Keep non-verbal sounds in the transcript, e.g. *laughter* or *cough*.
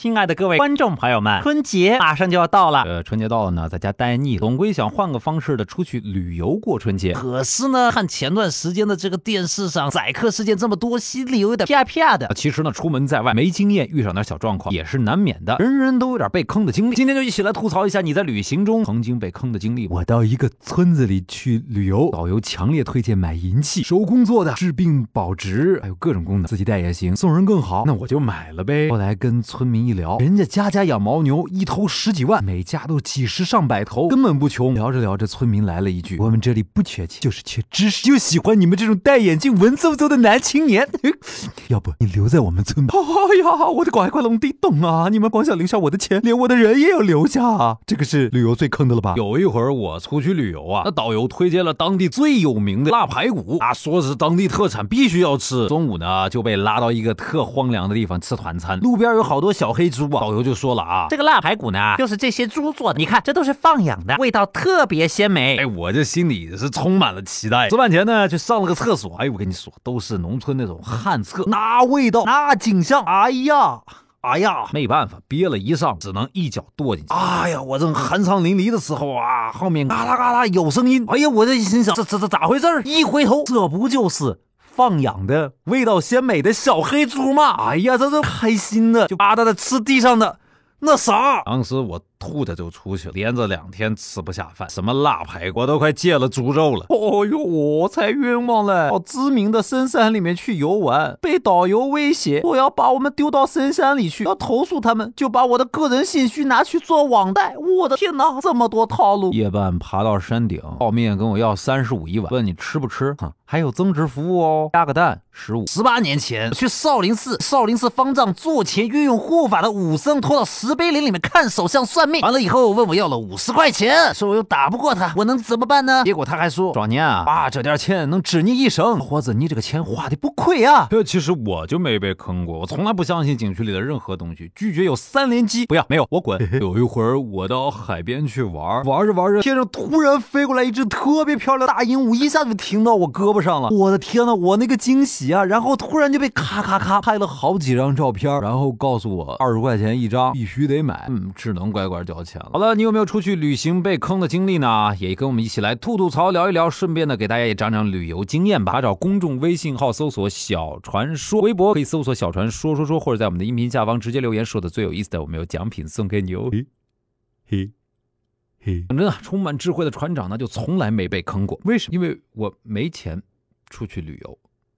亲爱的各位观众朋友们，春节马上就要到了。呃，春节到了呢，在家待腻，总归想换个方式的出去旅游过春节。可是呢，看前段时间的这个电视上宰客事件这么多，心里有点啪啪的。其实呢，出门在外没经验，遇上点小状况也是难免的。人人都有点被坑的经历。今天就一起来吐槽一下你在旅行中曾经被坑的经历。我到一个村子里去旅游，导游强烈推荐买银器，手工做的，治病保值，还有各种功能，自己带也行，送人更好。那我就买了呗。后来跟村民一聊，人家家。家养牦牛，一头十几万，每家都几十上百头，根本不穷。聊着聊着，村民来了一句：“我们这里不缺钱，就是缺知识，就喜欢你们这种戴眼镜、文绉绉的男青年。*laughs* 要不你留在我们村吧？” *laughs* 哎呀，我的乖乖龙弟，懂啊！你们光想留下我的钱，连我的人也要留下啊！这个是旅游最坑的了吧？有一会儿我出去旅游啊，那导游推荐了当地最有名的腊排骨啊，说是当地特产，必须要吃。中午呢就被拉到一个特荒凉的地方吃团餐，路边有好多小黑猪啊，导游就。说了啊，这个腊排骨呢，就是这些猪做的。你看，这都是放养的，味道特别鲜美。哎，我这心里是充满了期待。吃饭前呢，去上了个厕所。哎，我跟你说，都是农村那种旱厕，那味道，那景象，哎呀，哎呀，没办法，憋了一上，只能一脚跺进去。哎呀，我正酣畅淋漓的时候啊，后面嘎啦嘎啦有声音。哎呀，我这心想，这这这咋回事一回头，这不就是。放养的味道鲜美的小黑猪嘛，哎呀，这都开心的，就吧嗒的吃地上的那啥。当时我。吐的就出去了，连着两天吃不下饭，什么腊排骨都快戒了猪肉了。哦呦，我才冤枉嘞！到知名的深山里面去游玩，被导游威胁我要把我们丢到深山里去，要投诉他们，就把我的个人信息拿去做网贷。我的天哪，这么多套路！夜半爬到山顶，泡面跟我要三十五一碗，问你吃不吃？哼，还有增值服务哦，加个蛋十五。十八年前去少林寺，少林寺方丈坐前运用护法的武僧拖到石碑林里面看手相算。完了以后问我要了五十块钱，说我又打不过他，我能怎么办呢？结果他还说壮年啊，爸这点钱能治你一生，伙子，你这个钱花的不亏啊。这其实我就没被坑过，我从来不相信景区里的任何东西，拒绝有三连击，不要，没有，我滚。*laughs* 有一会儿我到海边去玩，玩着玩着，天上突然飞过来一只特别漂亮的大鹦鹉，一下就停到我胳膊上了。我的天呐，我那个惊喜啊！然后突然就被咔咔咔拍了好几张照片，然后告诉我二十块钱一张，必须得买，嗯，只能乖乖。交钱了。好了，你有没有出去旅行被坑的经历呢？也跟我们一起来吐吐槽，聊一聊，顺便呢给大家也讲讲旅游经验吧。找公众微信号搜索“小传说”，微博可以搜索“小传说说说”，或者在我们的音频下方直接留言，说的最有意思的，我们有奖品送给你哦。嘿，嘿，嘿。反正啊，充满智慧的船长呢，就从来没被坑过。为什么？因为我没钱出去旅游。